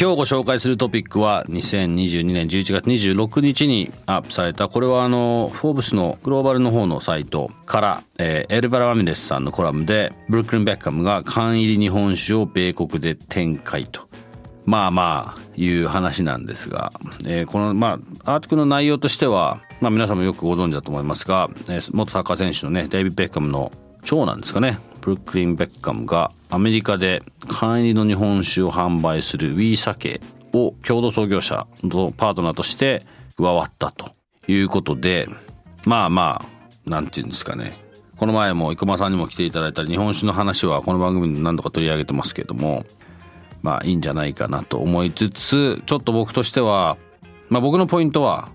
今日ご紹介するトピックは2022年11月26日にアップされたこれはあのフォーブスのグローバルの方のサイトから、えー、エルバラ・マミレスさんのコラムでブルックリン・ベッカムが缶入り日本酒を米国で展開と。まあまあいう話なんですが、えー、このまあアーティクルの内容としては、まあ、皆さんもよくご存知だと思いますが、えー、元サッカー選手のねデイビッド・ベッカムの長男ですかね。ブルックリン・ベッカムがアメリカで缶入りの日本酒を販売するウィーサケを共同創業者のパートナーとして加わったということでまあまあなんていうんですかね。この前も生駒さんにも来ていただいた日本酒の話はこの番組で何度か取り上げてますけどもまあいいんじゃないかなと思いつつちょっと僕としてはまあ僕のポイントは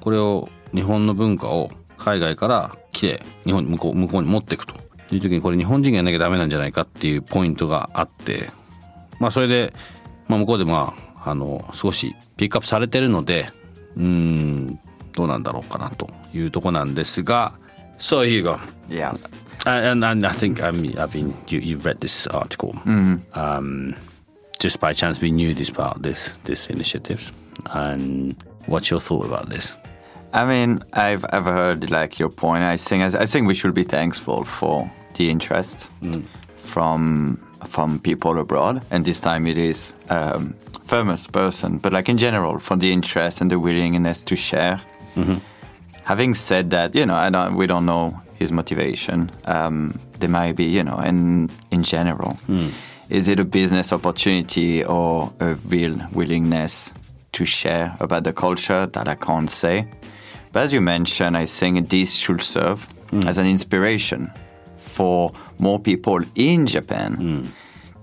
これを日本の文化を海外から来て日本に向こう向こうに持っていくと。いう時にこれ日本人がやんなきゃダメなんじゃないかっていうポイントがあってまあそれで、まあ、向こうでまああの少しピックアップされてるのでうんどうなんだろうかなというとこなんですが So here you go. Yeah. And, and I think I mean, I've been you, you've read this article. Mm-hmm. Um, just by chance, we knew this about this this initiative. And what's your thought about this? I mean, I've I've heard like your point. I think I think we should be thankful for the interest mm. from from people abroad, and this time it is um, famous person, but like in general, for the interest and the willingness to share. Mm-hmm. Having said that, you know, I don't, we don't know his motivation. Um, there might be, you know, and in general, mm. is it a business opportunity or a real willingness to share about the culture that I can't say? But as you mentioned, I think this should serve mm. as an inspiration for more people in Japan mm.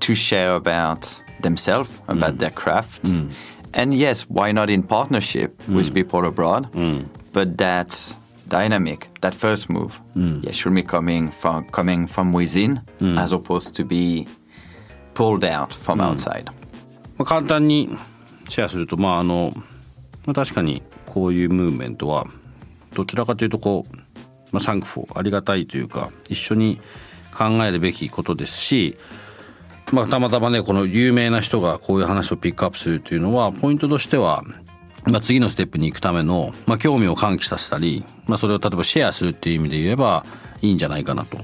to share about themselves, about mm. their craft. Mm. And yes, why not in partnership with people abroad? But that dynamic, that first move, yeah, should be coming from coming from within as opposed to be pulled out from outside. まあ、簡単にシェアするとまああの、まあ、確かにこういうムーブメントはどちらかというとこう まあ、サンクフォーありがたいというか一緒に考えるべきことですし、まあ、たまたまねこの有名な人がこういう話をピックアップするというのはポイントとしては、まあ、次のステップに行くための、まあ、興味を喚起させたり、まあ、それを例えばシェアするっていう意味で言えばいいんじゃないかなと。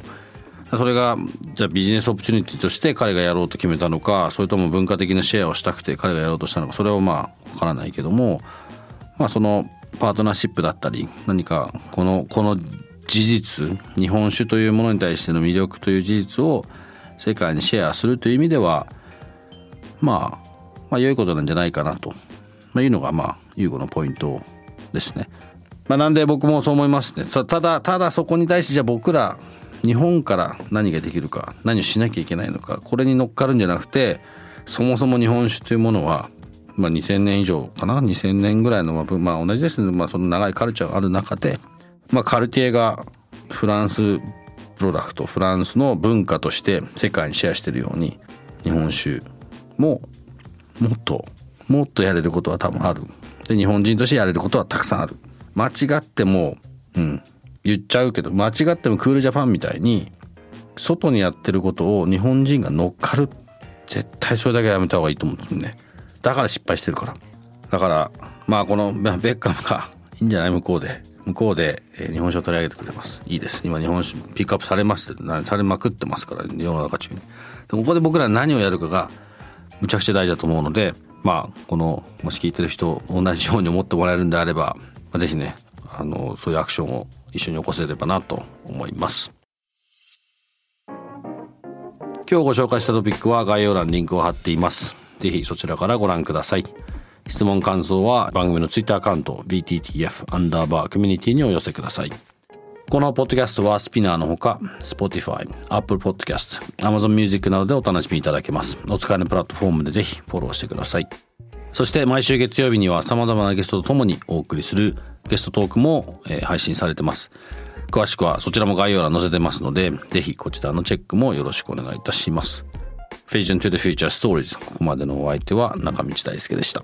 それがじゃあビジネスオプチュニティとして彼がやろうと決めたのかそれとも文化的なシェアをしたくて彼がやろうとしたのかそれはまあ分からないけども、まあ、そのパートナーシップだったり何かこのこの事実日本酒というものに対しての魅力という事実を世界にシェアするという意味では、まあ、まあ良いことなんじゃないかなと、ま、いうのがまあ優吾のポイントですね。まあ、なんで僕もそう思いますね。ただただそこに対してじゃあ僕ら日本から何ができるか何をしなきゃいけないのかこれに乗っかるんじゃなくてそもそも日本酒というものは、まあ、2,000年以上かな？2,000年ぐらいの、まあ、同じですね、まあ、その長いカルチャーがある中でまあ、カルティエがフランスプロダクトフランスの文化として世界にシェアしてるように日本酒ももっともっとやれることは多分ある。で日本人としてやれることはたくさんある。間違ってもうん言っちゃうけど間違ってもクールジャパンみたいに外にやってることを日本人が乗っかる絶対それだけはやめた方がいいと思うんですねだから失敗してるからだからまあこのベッカムがいいんじゃない向こうで向こうで、えー、日本酒を取り上げてくれます。いいです。今日本酒ピックアップされましてされまくってますから世の中中に。ここで僕ら何をやるかがむちゃくちゃ大事だと思うのでまあこのもし聞いてる人同じように思ってもらえるんであれば、まあ、ぜひねあのそういうアクションを一緒に起こせればなと思います。今日ご紹介したトピックは概要欄にリンクを貼っています。ぜひそちらからご覧ください。質問感想は番組のツイッターアカウント BTTF アンダーバーコミュニティにお寄せください。このポッドキャストはスピナーのほか Spotify、Apple Podcast、Amazon Music などでお楽しみいただけます。お使いのプラットフォームでぜひフォローしてください。そして毎週月曜日には様々なゲストとともにお送りするゲストトークも、配信されてます。詳しくはそちらも概要欄載せてますのでぜひこちらのチェックもよろしくお願いいたします。Vision to the Future Stories ここまでのお相手は中道大輔でした。